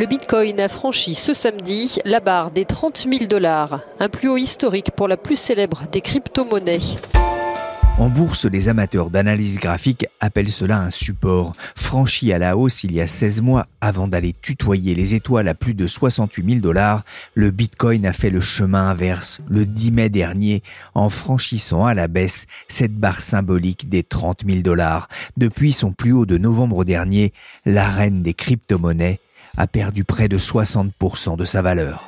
Le Bitcoin a franchi ce samedi la barre des 30 000 dollars, un plus haut historique pour la plus célèbre des crypto-monnaies. En bourse, les amateurs d'analyse graphique appellent cela un support, franchi à la hausse il y a 16 mois avant d'aller tutoyer les étoiles à plus de 68 000 dollars. Le Bitcoin a fait le chemin inverse le 10 mai dernier en franchissant à la baisse cette barre symbolique des 30 000 dollars. Depuis son plus haut de novembre dernier, la reine des crypto-monnaies a perdu près de 60% de sa valeur.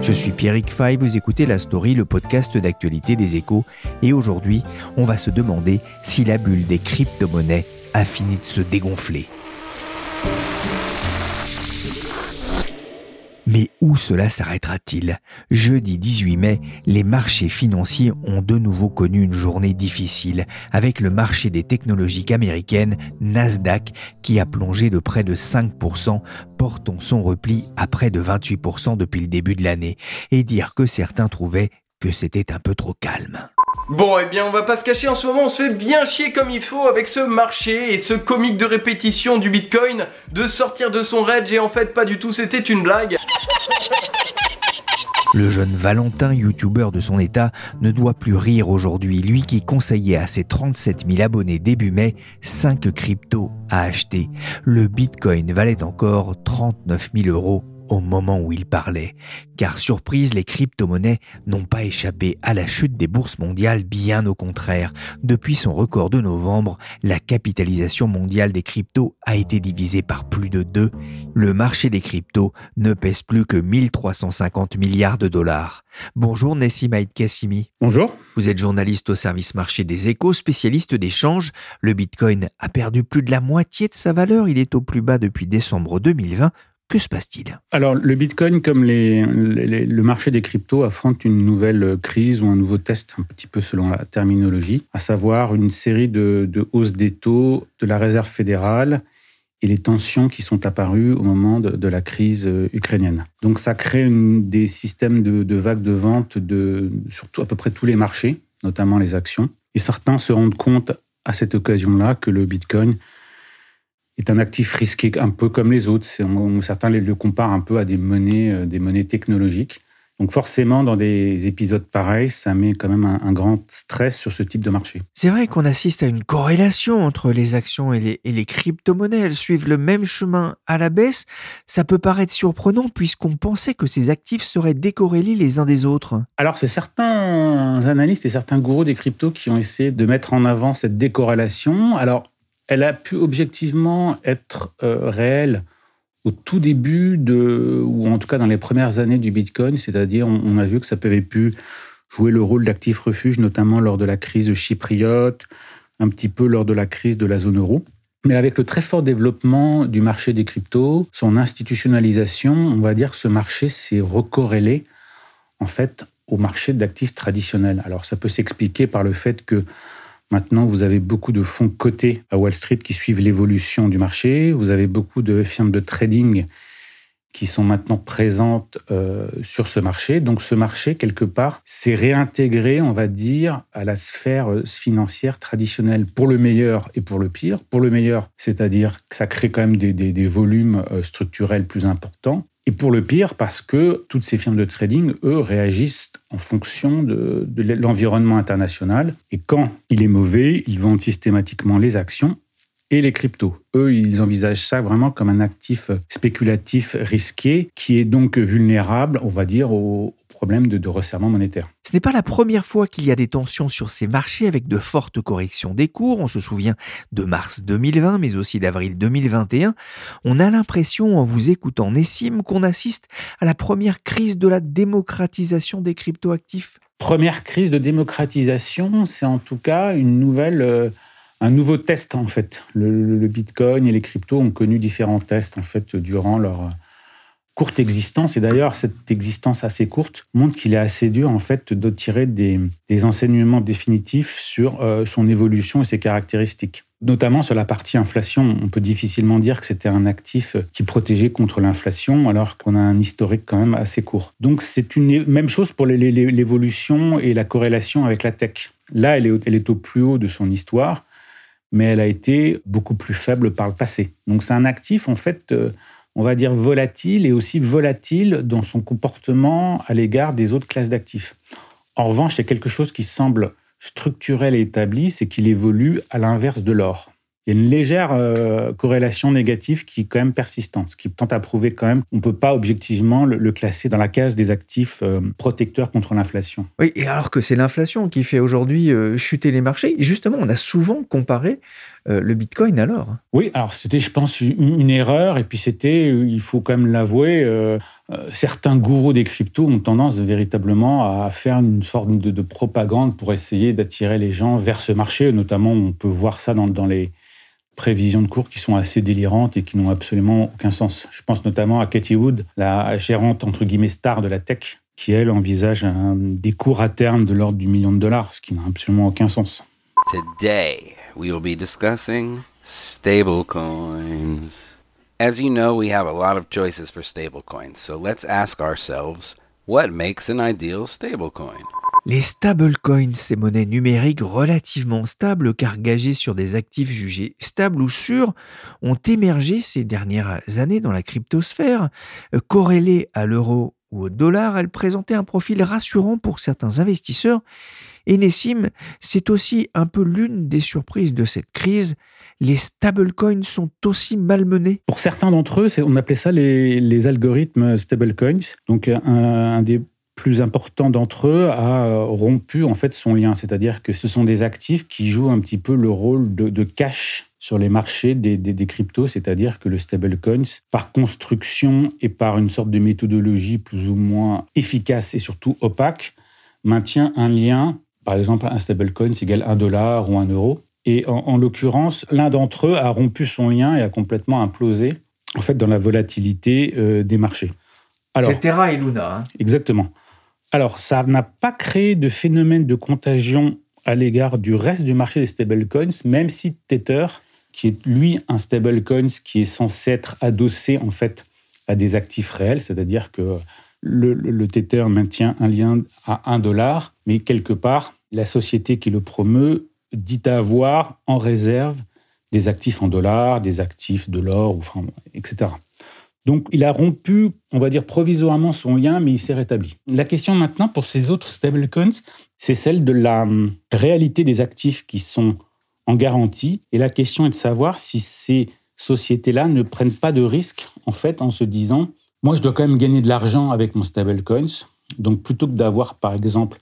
Je suis Pierrick Fay, vous écoutez La Story, le podcast d'actualité des échos, et aujourd'hui, on va se demander si la bulle des crypto-monnaies a fini de se dégonfler. Mais où cela s'arrêtera-t-il? Jeudi 18 mai, les marchés financiers ont de nouveau connu une journée difficile, avec le marché des technologies américaines Nasdaq qui a plongé de près de 5%, portant son repli à près de 28% depuis le début de l'année, et dire que certains trouvaient que c'était un peu trop calme. Bon, eh bien, on va pas se cacher, en ce moment, on se fait bien chier comme il faut avec ce marché et ce comique de répétition du Bitcoin, de sortir de son rage et en fait, pas du tout, c'était une blague. Le jeune Valentin, youtubeur de son état, ne doit plus rire aujourd'hui, lui qui conseillait à ses 37 000 abonnés début mai 5 cryptos à acheter. Le Bitcoin valait encore 39 000 euros au moment où il parlait. Car surprise, les crypto-monnaies n'ont pas échappé à la chute des bourses mondiales, bien au contraire. Depuis son record de novembre, la capitalisation mondiale des cryptos a été divisée par plus de deux. Le marché des cryptos ne pèse plus que 1350 milliards de dollars. Bonjour Nessim Haït Kassimi. Bonjour. Vous êtes journaliste au service marché des échos, spécialiste d'échanges. Le Bitcoin a perdu plus de la moitié de sa valeur. Il est au plus bas depuis décembre 2020. Que se passe-t-il? Alors, le Bitcoin, comme le marché des cryptos, affronte une nouvelle crise ou un nouveau test, un petit peu selon la terminologie, à savoir une série de, hausses des taux de la Réserve fédérale et les tensions qui sont apparues au moment de, la crise euh, ukrainienne. Donc, ça crée des systèmes de, vagues de vente de surtout à peu près tous les marchés, notamment les actions. Et certains se rendent compte à cette occasion-là que le Bitcoin est un actif risqué, un peu comme les autres. Certains le comparent un peu à des monnaies, euh, des monnaies technologiques. Donc forcément, dans des épisodes pareils, ça met quand même un, grand stress sur ce type de marché. C'est vrai qu'on assiste à une corrélation entre les actions et les, et les crypto-monnaies. Elles suivent le même chemin à la baisse. Ça peut paraître surprenant puisqu'on pensait que ces actifs seraient décorrélés les uns des autres. Alors c'est certains analystes et certains gourous des cryptos qui ont essayé de mettre en avant cette décorrélation. Alors elle a pu objectivement être euh, réelle au tout début de, ou en tout cas dans les premières années du Bitcoin, c'est-à-dire on, a vu que ça avait pu jouer le rôle d'actif refuge, notamment lors de la crise chypriote, un petit peu lors de la crise de la zone euro. Mais avec le très fort développement du marché des cryptos, son institutionnalisation, on va dire que ce marché s'est recorrélé en fait au marché d'actifs traditionnels. Alors ça peut s'expliquer par le fait que Maintenant, vous avez beaucoup de fonds cotés à Wall Street qui suivent l'évolution du marché. Vous avez beaucoup de firmes de trading qui sont maintenant présentes euh, sur ce marché. Donc ce marché, quelque part, s'est réintégré, on va dire, à la sphère euh, financière traditionnelle, pour le meilleur et pour le pire. Pour le meilleur, c'est-à-dire que ça crée quand même des, volumes euh, structurels plus importants. Et pour le pire, parce que toutes ces firmes de trading, eux, réagissent en fonction de, l'environnement international. Et quand il est mauvais, ils vendent systématiquement les actions et les cryptos. Eux, ils envisagent ça vraiment comme un actif spéculatif risqué qui est donc vulnérable, on va dire, aux, problème de, resserrement monétaire. Ce n'est pas la première fois qu'il y a des tensions sur ces marchés avec de fortes corrections des cours. On se souvient de mars 2020, mais aussi d'avril 2021. On a l'impression, en vous écoutant Nessim, qu'on assiste à la première crise de la démocratisation des cryptoactifs. première crise de démocratisation, c'est en tout cas une nouvelle, euh, un nouveau test en fait. Le, Bitcoin et les cryptos ont connu différents tests en fait durant leur courte existence. Et d'ailleurs, cette existence assez courte montre qu'il est assez dur en fait de tirer des, enseignements définitifs sur euh, son évolution et ses caractéristiques. Notamment sur la partie inflation, on peut difficilement dire que c'était un actif qui protégeait contre l'inflation, alors qu'on a un historique quand même assez court. Donc c'est une même chose pour l'évolution et la corrélation avec la tech. Là, elle est, elle est au plus haut de son histoire, mais elle a été beaucoup plus faible par le passé. Donc c'est un actif en fait, euh, on va dire volatile et aussi volatile dans son comportement à l'égard des autres classes d'actifs. En revanche, il y a quelque chose qui semble structurel et établi, c'est qu'il évolue à l'inverse de l'or. Il y a une légère euh, corrélation négative qui est quand même persistante, ce qui tente à prouver quand même qu'on ne peut pas objectivement le, classer dans la case des actifs euh, protecteurs contre l'inflation. Oui, et alors que c'est l'inflation qui fait aujourd'hui euh, chuter les marchés. justement, on a souvent comparé le Bitcoin alors? Oui, alors c'était, je pense, une, erreur, et puis c'était, il faut quand même l'avouer, certains gourous des cryptos ont tendance véritablement à faire une forme de, propagande pour essayer d'attirer les gens vers ce marché. Notamment, on peut voir ça dans, les prévisions de cours qui sont assez délirantes et qui n'ont absolument aucun sens. Je pense notamment à Katie Wood, la gérante entre guillemets star de la tech, qui elle envisage des cours à terme de l'ordre du million de dollars, ce qui n'a absolument aucun sens. Today, we will be discussing stablecoins. As you know, we have a lot of choices for stablecoins, so let's ask ourselves what makes an ideal stablecoin? Les stablecoins, ces monnaies numériques relativement stables car gagées sur des actifs jugés stables ou sûrs, ont émergé ces dernières années dans la cryptosphère. Corrélées à l'euro ou au dollar, elles présentaient un profil rassurant pour certains investisseurs. Et c'est aussi un peu l'une des surprises de cette crise. Les stablecoins sont aussi malmenés. Pour certains d'entre eux, on appelait ça les, algorithmes stablecoins. Donc un, des plus important d'entre eux a euh, rompu en fait son lien, c'est-à-dire que ce sont des actifs qui jouent un petit peu le rôle de, cash sur les marchés des, des, cryptos, c'est-à-dire que le stablecoins, par construction et par une sorte de méthodologie plus ou moins efficace et surtout opaque, maintient un lien. Par exemple, un stablecoin égale un dollar ou un euro. Et en, l'occurrence, l'un d'entre eux a rompu son lien et a complètement implosé en fait dans la volatilité euh, des marchés. C'est Terra et Luna. Hein. Exactement. Alors, ça n'a pas créé de phénomène de contagion à l'égard du reste du marché des stablecoins, même si Tether, qui est lui un stablecoin qui est censé être adossé en fait à des actifs réels, c'est-à-dire que le, Tether maintient un lien à 1 dollar, mais quelque part, la société qui le promeut dit avoir en réserve des actifs en dollars, des actifs de l'or, etc. Donc il a rompu, on va dire provisoirement son lien, mais il s'est rétabli. La question maintenant pour ces autres stablecoins, c'est celle de la hum, réalité des actifs qui sont en garantie. Et la question est de savoir si ces sociétés-là ne prennent pas de risques, en fait, en se disant, moi, je dois quand même gagner de l'argent avec mon stablecoins. Donc plutôt que d'avoir, par exemple,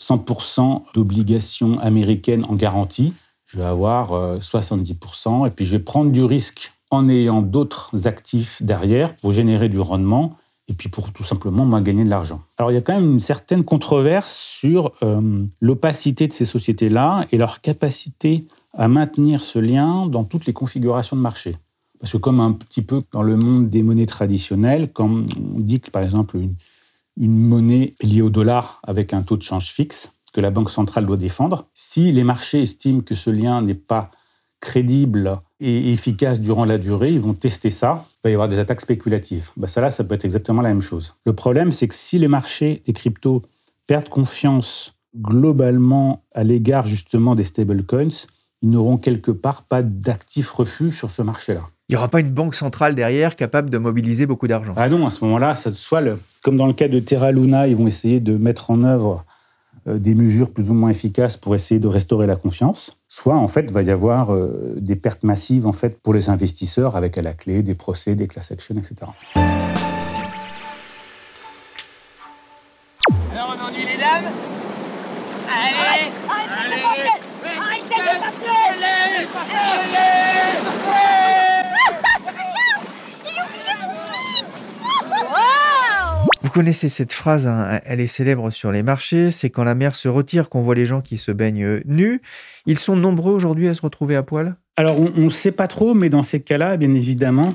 100% d'obligations américaines en garantie, je vais avoir 70%, euh, et puis je vais prendre du risque en ayant d'autres actifs derrière pour générer du rendement et puis pour tout simplement moins gagner de l'argent. Alors il y a quand même une certaine controverse sur euh, l'opacité de ces sociétés-là et leur capacité à maintenir ce lien dans toutes les configurations de marché. Parce que comme un petit peu dans le monde des monnaies traditionnelles, quand on dit que par exemple une, une monnaie liée au dollar avec un taux de change fixe que la Banque centrale doit défendre, si les marchés estiment que ce lien n'est pas crédible et efficace durant la durée, ils vont tester ça. Il va y avoir des attaques spéculatives. Bah, ça là, ça peut être exactement la même chose. Le problème, c'est que si les marchés des cryptos perdent confiance globalement à l'égard justement des stablecoins, ils n'auront quelque part pas d'actifs refuge sur ce marché-là. Il n'y aura pas une banque centrale derrière capable de mobiliser beaucoup d'argent. Ah non, à ce moment-là, ça soit le, comme dans le cas de Terra Luna, ils vont essayer de mettre en œuvre euh, des mesures plus ou moins efficaces pour essayer de restaurer la confiance soit en fait il va y avoir euh, des pertes massives en fait pour les investisseurs avec à la clé des procès, des class actions, etc. Alors on ennuie les dames Allez Arrêtez Arrêtez Arrêtez le papier Vous connaissez cette phrase, hein, elle est célèbre sur les marchés, c'est quand la mer se retire qu'on voit les gens qui se baignent nus. Ils sont nombreux aujourd'hui à se retrouver à poil? Alors on ne sait pas trop, mais dans ces cas-là, bien évidemment,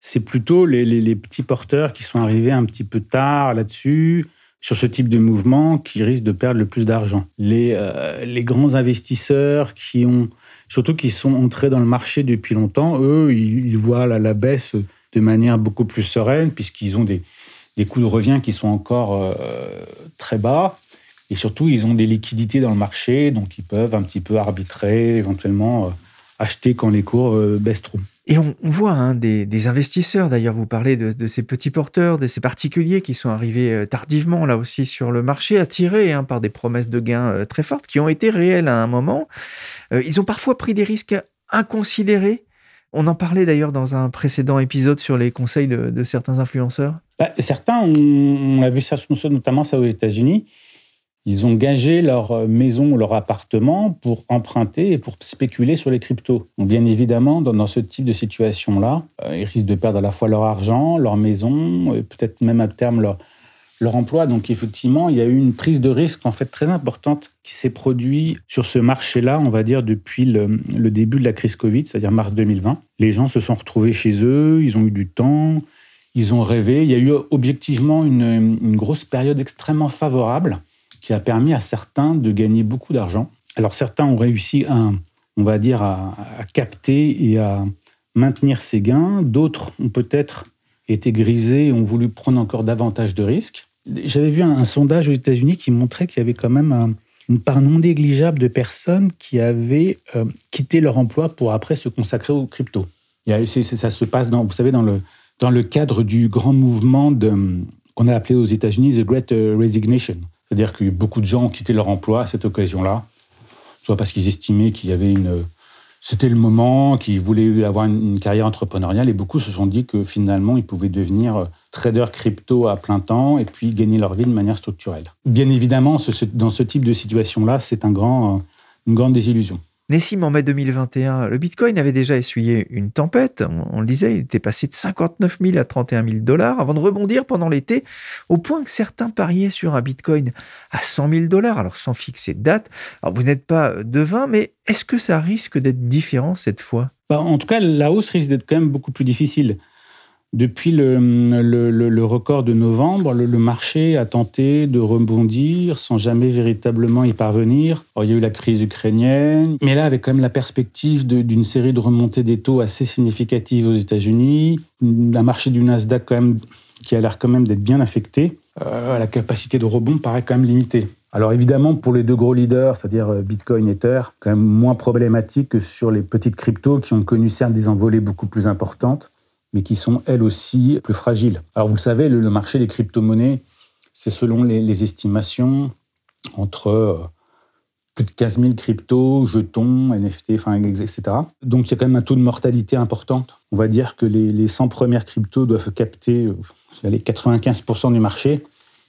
c'est plutôt les, petits porteurs qui sont arrivés un petit peu tard là-dessus, sur ce type de mouvement, qui risquent de perdre le plus d'argent. Les, euh, grands investisseurs qui ont, surtout qui sont entrés dans le marché depuis longtemps, eux, ils, voient la baisse de manière beaucoup plus sereine, puisqu'ils ont des, des coûts de revient qui sont encore euh, très bas. Et surtout, ils ont des liquidités dans le marché, donc ils peuvent un petit peu arbitrer, éventuellement euh, acheter quand les cours euh, baissent trop. Et on, voit hein, des, investisseurs, d'ailleurs, vous parlez de, ces petits porteurs, de ces particuliers qui sont arrivés tardivement là aussi sur le marché, attirés hein, par des promesses de gains très fortes qui ont été réelles à un moment. ils ont parfois pris des risques inconsidérés. On en parlait d'ailleurs dans un précédent épisode sur les conseils de certains influenceurs. Bah, certains, on, a vu ça notamment ça aux États-Unis. Ils ont gagé leur maison ou leur appartement pour emprunter et pour spéculer sur les cryptos. Bien évidemment, dans, ce type de situation-là, euh, ils risquent de perdre à la fois leur argent, leur maison, peut-être même à terme leur, leur emploi. Donc effectivement, il y a eu une prise de risque en fait très importante qui s'est produite sur ce marché-là, on va dire depuis le, début de la crise Covid, c'est-à-dire mars 2020. Les gens se sont retrouvés chez eux, ils ont eu du temps, ils ont rêvé. Il y a eu objectivement une, grosse période extrêmement favorable qui a permis à certains de gagner beaucoup d'argent. Alors certains ont réussi à, on va dire, à, capter et à maintenir ces gains. D'autres ont peut-être été grisés et ont voulu prendre encore davantage de risques. J'avais vu un, sondage aux États-Unis qui montrait qu'il y avait quand même une part non négligeable de personnes qui avaient euh, quitté leur emploi pour après se consacrer aux crypto. ça se passe dans, vous savez, dans le, dans le cadre du grand mouvement qu'on a appelé aux États-Unis The Great euh, Resignation. C'est-à-dire que beaucoup de gens ont quitté leur emploi à cette occasion-là, soit parce qu'ils estimaient qu'il y avait une. C'était le moment, qu'ils voulaient avoir une carrière entrepreneuriale, et beaucoup se sont dit que finalement, ils pouvaient devenir euh, trader crypto à plein temps et puis gagner leur vie de manière structurelle. Bien évidemment, dans ce type de situation-là, c'est un grand, une grande désillusion. Nessim, en mai 2021, le Bitcoin avait déjà essuyé une tempête. On, le disait, il était passé de 59 000 à 31 000 dollars avant de rebondir pendant l'été, au point que certains pariaient sur un Bitcoin à 100 000 dollars, alors sans fixer de date. Alors vous n'êtes pas devin, mais est-ce que ça risque d'être différent cette fois? Bah, En tout cas, la hausse risque d'être quand même beaucoup plus difficile. Depuis le, record de novembre, le, marché a tenté de rebondir sans jamais véritablement y parvenir. il y a eu la crise ukrainienne, mais là, avec quand même la perspective d'une série de remontées des taux assez significatives aux États-Unis, un marché du Nasdaq quand même, qui a l'air quand même d'être bien affecté, euh, la capacité de rebond paraît quand même limitée. Alors évidemment, pour les deux gros leaders, c'est-à-dire euh, Bitcoin et Ether, quand même moins problématique que sur les petites cryptos qui ont connu certes des envolées beaucoup plus importantes mais qui sont elles aussi plus fragiles. Alors vous le savez, le, marché des crypto-monnaies, c'est selon les, estimations entre euh, plus de 15 000 cryptos, jetons, NFT, enfin, etc. Donc il y a quand même un taux de mortalité important. On va dire que les, 100 premières cryptos doivent capter euh, les 95% du marché.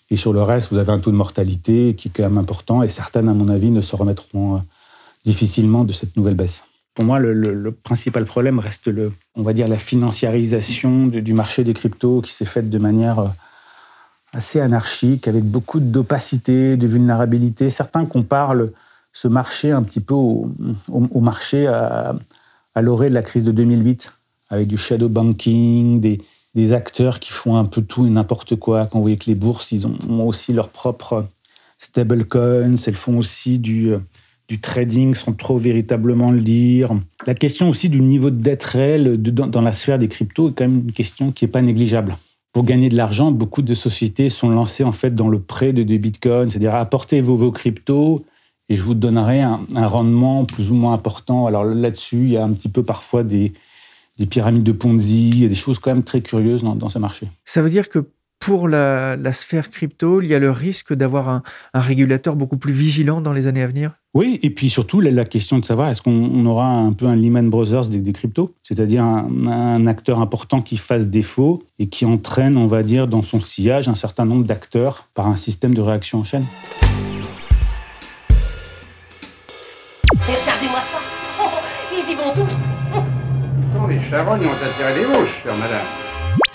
Et sur le reste, vous avez un taux de mortalité qui est quand même important. Et certaines, à mon avis, ne se remettront euh, difficilement de cette nouvelle baisse. Pour moi, le, principal problème reste, le, on va dire, la financiarisation du marché des cryptos qui s'est faite de manière euh, assez anarchique, avec beaucoup d'opacité, de vulnérabilité. Certains comparent ce marché un petit peu au, marché à, l'orée de la crise de 2008, avec du shadow banking, des, acteurs qui font un peu tout et n'importe quoi. Quand vous voyez que les bourses, ils ont, aussi leur propre stablecoins, elles font aussi du euh, du trading sans trop véritablement le dire. La question aussi du niveau de dette réelle dans, la sphère des cryptos est quand même une question qui n'est pas négligeable. Pour gagner de l'argent, beaucoup de sociétés sont lancées en fait dans le prêt de des bitcoins, c'est-à-dire apportez vos, vos cryptos et je vous donnerai un, rendement plus ou moins important. Alors là-dessus, il y a un petit peu parfois des, pyramides de Ponzi, il y a des choses quand même très curieuses dans ce marché. Ça veut dire que pour la, sphère crypto, il y a le risque d'avoir un, régulateur beaucoup plus vigilant dans les années à venir? Oui, et puis surtout la, question de savoir est-ce qu'on aura un peu un Lehman Brothers des, cryptos, c'est-à-dire un, acteur important qui fasse défaut et qui entraîne, on va dire, dans son sillage un certain nombre d'acteurs par un système de réaction en chaîne. Regardez-moi ça oh, Ils y vont tous les charognes ont attiré les mouches, chère madame.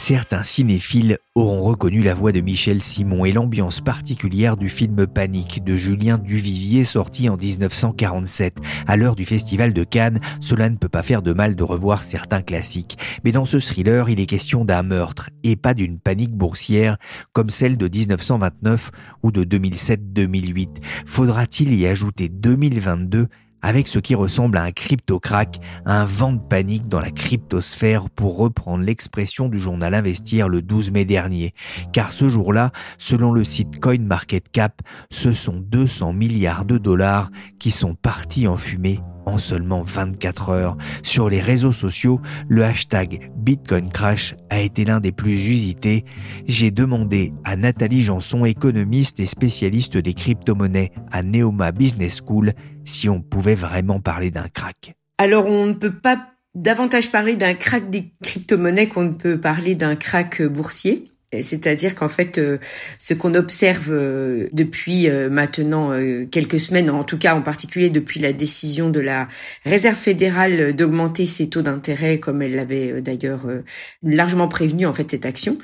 Certains cinéphiles auront reconnu la voix de Michel Simon et l'ambiance particulière du film Panique de Julien Duvivier sorti en 1947. À l'heure du festival de Cannes, cela ne peut pas faire de mal de revoir certains classiques. Mais dans ce thriller, il est question d'un meurtre et pas d'une panique boursière comme celle de 1929 ou de 2007-2008. Faudra-t-il y ajouter 2022 avec ce qui ressemble à un crypto-crack, un vent de panique dans la cryptosphère pour reprendre l'expression du journal Investir le 12 mai dernier. Car ce jour-là, selon le site CoinMarketCap, ce sont 200 milliards de dollars qui sont partis en fumée en seulement 24 heures. Sur les réseaux sociaux, le hashtag Bitcoin Crash a été l'un des plus usités. J'ai demandé à Nathalie Janson, économiste et spécialiste des crypto-monnaies à Neoma Business School, si on pouvait vraiment parler d'un crack. Alors on ne peut pas davantage parler d'un crack des crypto-monnaies qu'on ne peut parler d'un crack boursier. C'est-à-dire qu'en fait, euh, ce qu'on observe euh, depuis euh, maintenant quelques semaines, en tout cas en particulier depuis la décision de la Réserve fédérale d'augmenter ses taux d'intérêt, comme elle l'avait d'ailleurs largement prévenu en fait cette action,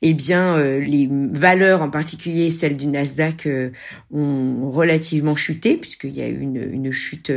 eh bien les valeurs, en particulier celles du Nasdaq, ont relativement chuté puisqu'il y a eu une, une chute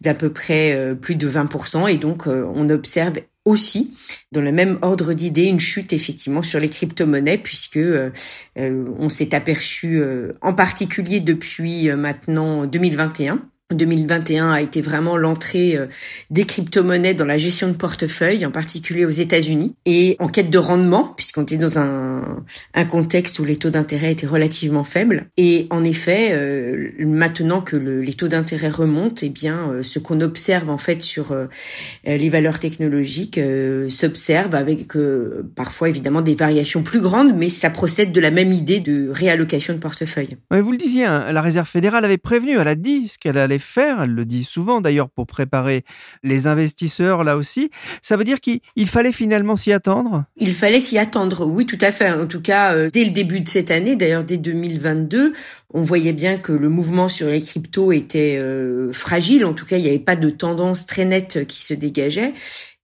d'à peu près plus de 20%, et donc on observe aussi, dans le même ordre d'idée, une chute effectivement sur les crypto-monnaies, puisque euh, euh, on s'est aperçu, euh, en particulier depuis maintenant 2021, 2021 a été vraiment l'entrée euh, des crypto-monnaies dans la gestion de portefeuille, en particulier aux États-Unis, et en quête de rendement, puisqu'on était dans un, contexte où les taux d'intérêt étaient relativement faibles. Et en effet, euh, maintenant que le, les taux d'intérêt remontent, eh bien, euh, ce qu'on observe en fait sur les valeurs technologiques s'observe avec parfois évidemment des variations plus grandes, mais ça procède de la même idée de réallocation de portefeuille. vous le disiez, hein, la Réserve fédérale avait prévenu, elle a dit ce qu'elle allait faire, elle le dit souvent d'ailleurs pour préparer les investisseurs là aussi. Ça veut dire qu'il fallait finalement s'y attendre? Il fallait s'y attendre, oui tout à fait. En tout cas, euh, dès le début de cette année, d'ailleurs dès 2022, on voyait bien que le mouvement sur les cryptos était euh, fragile. En tout cas, il n'y avait pas de tendance très nette qui se dégageait.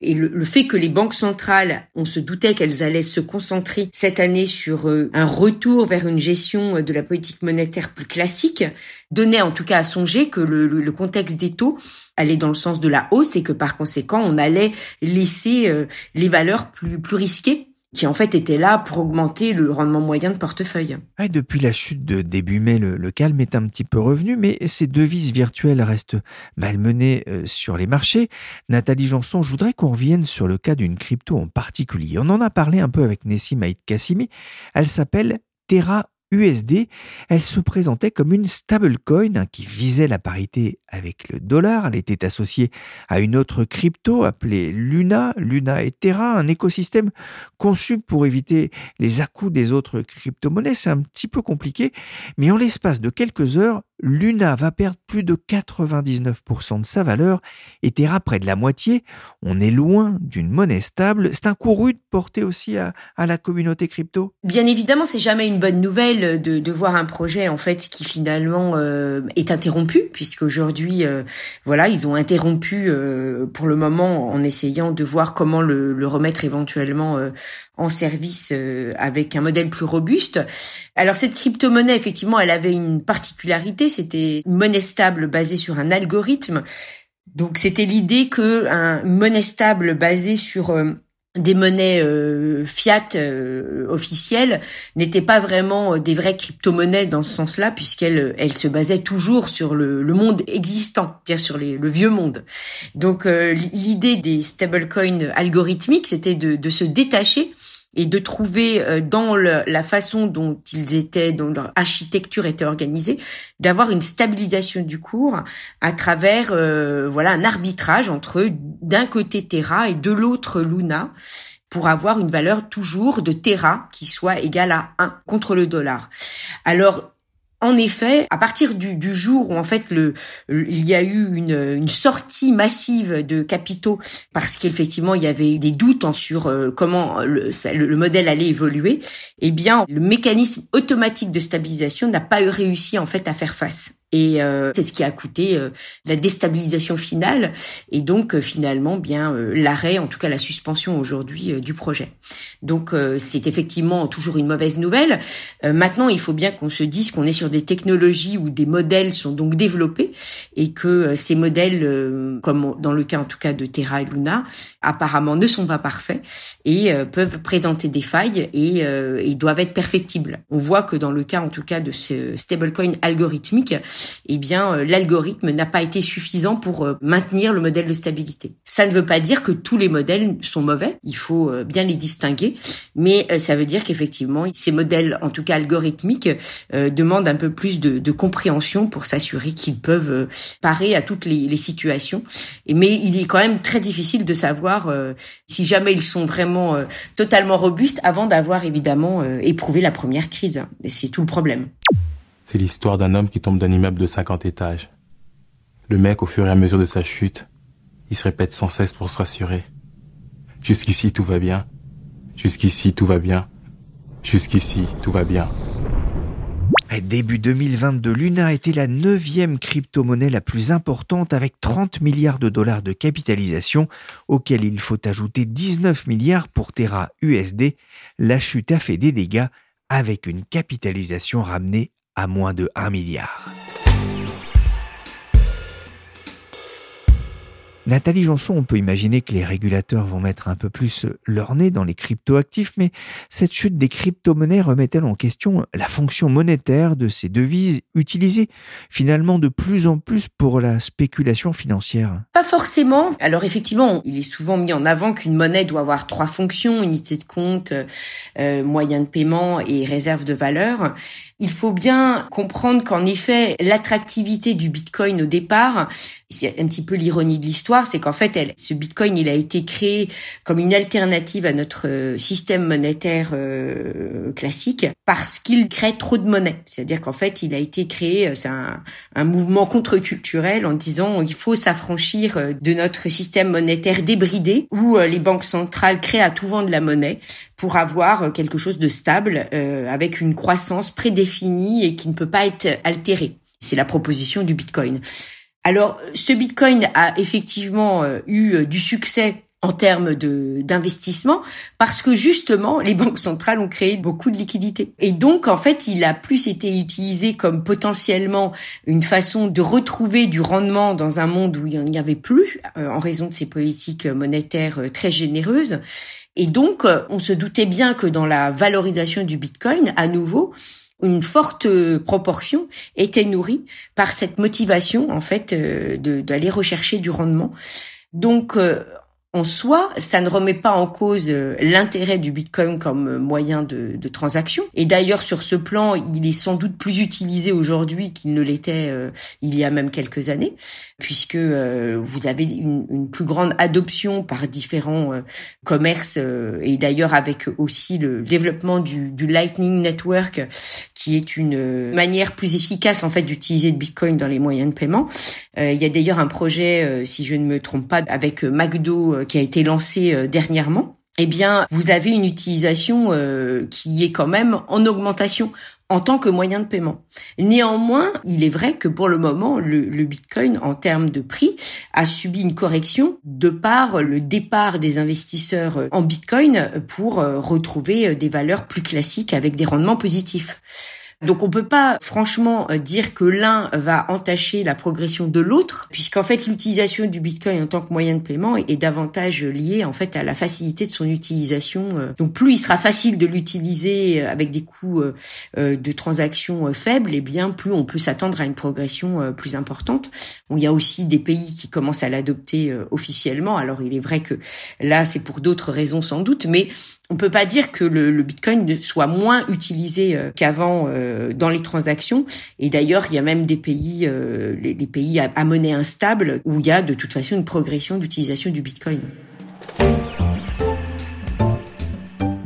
Et le, fait que les banques centrales, on se doutait qu'elles allaient se concentrer cette année sur euh, un retour vers une gestion de la politique monétaire plus classique, donnait en tout cas à songer que le, le contexte des taux allait dans le sens de la hausse et que par conséquent, on allait laisser euh, les valeurs plus, plus risquées qui en fait était là pour augmenter le rendement moyen de portefeuille. depuis la chute de début mai, le, calme est un petit peu revenu, mais ces devises virtuelles restent malmenées euh, sur les marchés. Nathalie Janson, je voudrais qu'on revienne sur le cas d'une crypto en particulier. On en a parlé un peu avec Nessim Haït Kassimi. Elle s'appelle Terra USD, elle se présentait comme une stablecoin qui visait la parité avec le dollar. Elle était associée à une autre crypto appelée Luna, Luna et Terra, un écosystème conçu pour éviter les à des autres crypto-monnaies. C'est un petit peu compliqué, mais en l'espace de quelques heures, Luna va perdre plus de 99% de sa valeur et Terra près de la moitié. On est loin d'une monnaie stable. C'est un coup rude porté aussi à, la communauté crypto. Bien évidemment, c'est jamais une bonne nouvelle de, voir un projet en fait qui finalement euh, est interrompu, puisqu'aujourd'hui, euh, voilà, ils ont interrompu euh, pour le moment en essayant de voir comment le, le remettre éventuellement en service avec un modèle plus robuste. Alors cette crypto-monnaie, effectivement, elle avait une particularité c'était une monnaie stable basée sur un algorithme. Donc c'était l'idée que un monnaie stable basée sur euh, des monnaies euh, fiat euh, officielles n'était pas vraiment des vraies crypto-monnaies dans ce sens-là, puisqu'elle elle se basait toujours sur le, monde existant, c'est-à-dire sur le vieux monde. Donc l'idée des stablecoins algorithmiques, c'était de se détacher et de trouver euh, dans la façon dont ils étaient, dont leur architecture était organisée, d'avoir une stabilisation du cours à travers euh, voilà un arbitrage entre d'un côté Terra et de l'autre Luna pour avoir une valeur toujours de Terra qui soit égale à 1 contre le dollar. Alors en effet, à partir du, jour où en fait il y a eu une, sortie massive de capitaux parce qu'effectivement il y avait des doutes sur euh, comment le, le, modèle allait évoluer, eh bien le mécanisme automatique de stabilisation n'a pas réussi en fait à faire face. Et euh, c'est ce qui a coûté euh, la déstabilisation finale et donc euh, finalement bien l'arrêt, en tout cas la suspension aujourd'hui du projet. Donc c'est effectivement toujours une mauvaise nouvelle. maintenant, il faut bien qu'on se dise qu'on est sur des technologies où des modèles sont donc développés et que ces modèles, comme dans le cas en tout cas de Terra et Luna, apparemment ne sont pas parfaits et peuvent présenter des failles et, et doivent être perfectibles. On voit que dans le cas en tout cas de ce stablecoin algorithmique, eh bien euh, l'algorithme n'a pas été suffisant pour euh, maintenir le modèle de stabilité. Ça ne veut pas dire que tous les modèles sont mauvais, il faut euh, bien les distinguer, mais ça veut dire qu'effectivement ces modèles, en tout cas algorithmiques, demandent un peu plus de, compréhension pour s'assurer qu'ils peuvent parer à toutes les, situations. Mais il est quand même très difficile de savoir si jamais ils sont vraiment totalement robustes avant d'avoir évidemment éprouvé la première crise. C'est tout le problème. C'est l'histoire d'un homme qui tombe d'un immeuble de 50 étages. Le mec, au fur et à mesure de sa chute, il se répète sans cesse pour se rassurer. Jusqu'ici, tout va bien. Jusqu'ici, tout va bien. Jusqu'ici, tout va bien. Début 2022, Luna était la neuvième crypto-monnaie la plus importante avec 30 milliards de dollars de capitalisation, auquel il faut ajouter 19 milliards pour Terra USD. La chute a fait des dégâts avec une capitalisation ramenée à moins de 1 milliard. Nathalie Janson, on peut imaginer que les régulateurs vont mettre un peu plus leur nez dans les cryptoactifs, mais cette chute des crypto-monnaies remet-elle en question la fonction monétaire de ces devises utilisées finalement de plus en plus pour la spéculation financière? Pas forcément. Alors effectivement, il est souvent mis en avant qu'une monnaie doit avoir trois fonctions, unité de compte, euh, moyen de paiement et réserve de valeur. Il faut bien comprendre qu'en effet, l'attractivité du Bitcoin au départ, c'est un petit peu l'ironie de l'histoire, c'est qu'en fait, elle, ce Bitcoin, il a été créé comme une alternative à notre euh, système monétaire euh, classique parce qu'il crée trop de monnaie. C'est-à-dire qu'en fait, il a été créé, euh, c'est un, un, mouvement contre-culturel en disant il faut s'affranchir de notre système monétaire débridé où les banques centrales créent à tout vent de la monnaie pour avoir quelque chose de stable avec une croissance prédéfinie et qui ne peut pas être altérée. C'est la proposition du Bitcoin. Alors, ce Bitcoin a effectivement euh, eu euh, du succès en termes d'investissement parce que justement les banques centrales ont créé beaucoup de liquidités. Et donc en fait il a plus été utilisé comme potentiellement une façon de retrouver du rendement dans un monde où il n'y en avait plus euh, en raison de ces politiques monétaires très généreuses. Et donc on se doutait bien que dans la valorisation du Bitcoin à nouveau une forte proportion était nourrie par cette motivation en fait euh, d'aller rechercher du rendement. Donc euh, en soi, ça ne remet pas en cause euh, l'intérêt du Bitcoin comme euh, moyen de, transaction. Et d'ailleurs, sur ce plan, il est sans doute plus utilisé aujourd'hui qu'il ne l'était euh, il y a même quelques années, puisque vous avez une, plus grande adoption par différents commerces et d'ailleurs avec aussi le développement du, Lightning Network, qui est une manière plus efficace en fait d'utiliser le Bitcoin dans les moyens de paiement. il y a d'ailleurs un projet, si je ne me trompe pas, avec McDo qui a été lancé euh, dernièrement, eh bien, vous avez une utilisation euh, qui est quand même en augmentation en tant que moyen de paiement. Néanmoins, il est vrai que pour le moment, le, Bitcoin, en termes de prix, a subi une correction de par le départ des investisseurs en Bitcoin pour euh, retrouver des valeurs plus classiques avec des rendements positifs. Donc on peut pas franchement euh, dire que l'un va entacher la progression de l'autre, puisqu'en fait l'utilisation du Bitcoin en tant que moyen de paiement est davantage liée en fait à la facilité de son utilisation. Euh. Donc plus il sera facile de l'utiliser euh, avec des coûts de transaction faibles, et eh bien plus on peut s'attendre à une progression plus importante. il y a aussi des pays qui commencent à l'adopter officiellement. Alors il est vrai que là c'est pour d'autres raisons sans doute, mais on peut pas dire que le, Bitcoin soit moins utilisé euh, qu'avant euh, dans les transactions. Et d'ailleurs, il y a même des pays, euh, des pays à, monnaie instable où il y a de toute façon une progression d'utilisation du Bitcoin.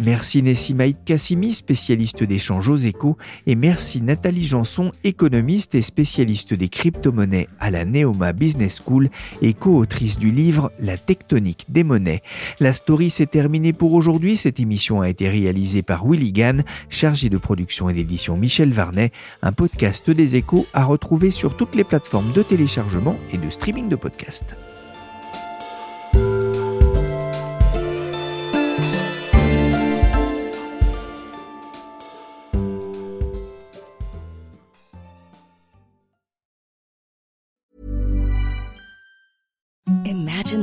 Merci Nessimaïd Kassimi, spécialiste d'échange aux échos, et merci Nathalie Janson, économiste et spécialiste des crypto-monnaies à la Neoma Business School et co-autrice du livre La tectonique des monnaies. La story s'est terminée pour aujourd'hui. Cette émission a été réalisée par Willy Gann, chargé de production et d'édition Michel Varnet, un podcast des échos à retrouver sur toutes les plateformes de téléchargement et de streaming de podcasts.